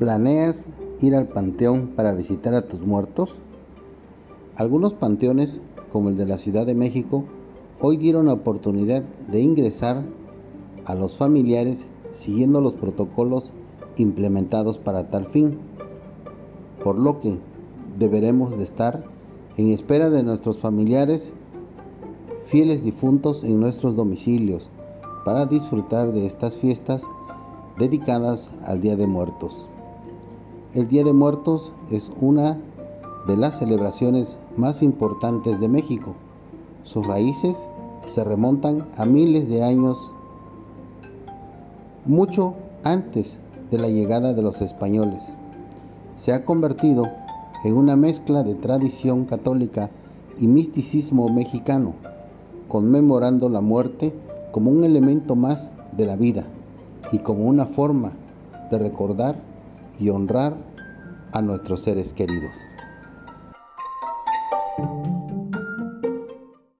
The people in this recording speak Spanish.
¿Planeas ir al panteón para visitar a tus muertos? Algunos panteones, como el de la Ciudad de México, hoy dieron la oportunidad de ingresar a los familiares siguiendo los protocolos implementados para tal fin, por lo que deberemos de estar en espera de nuestros familiares fieles difuntos en nuestros domicilios para disfrutar de estas fiestas dedicadas al Día de Muertos. El Día de Muertos es una de las celebraciones más importantes de México. Sus raíces se remontan a miles de años, mucho antes de la llegada de los españoles. Se ha convertido en una mezcla de tradición católica y misticismo mexicano, conmemorando la muerte como un elemento más de la vida y como una forma de recordar y honrar a nuestros seres queridos.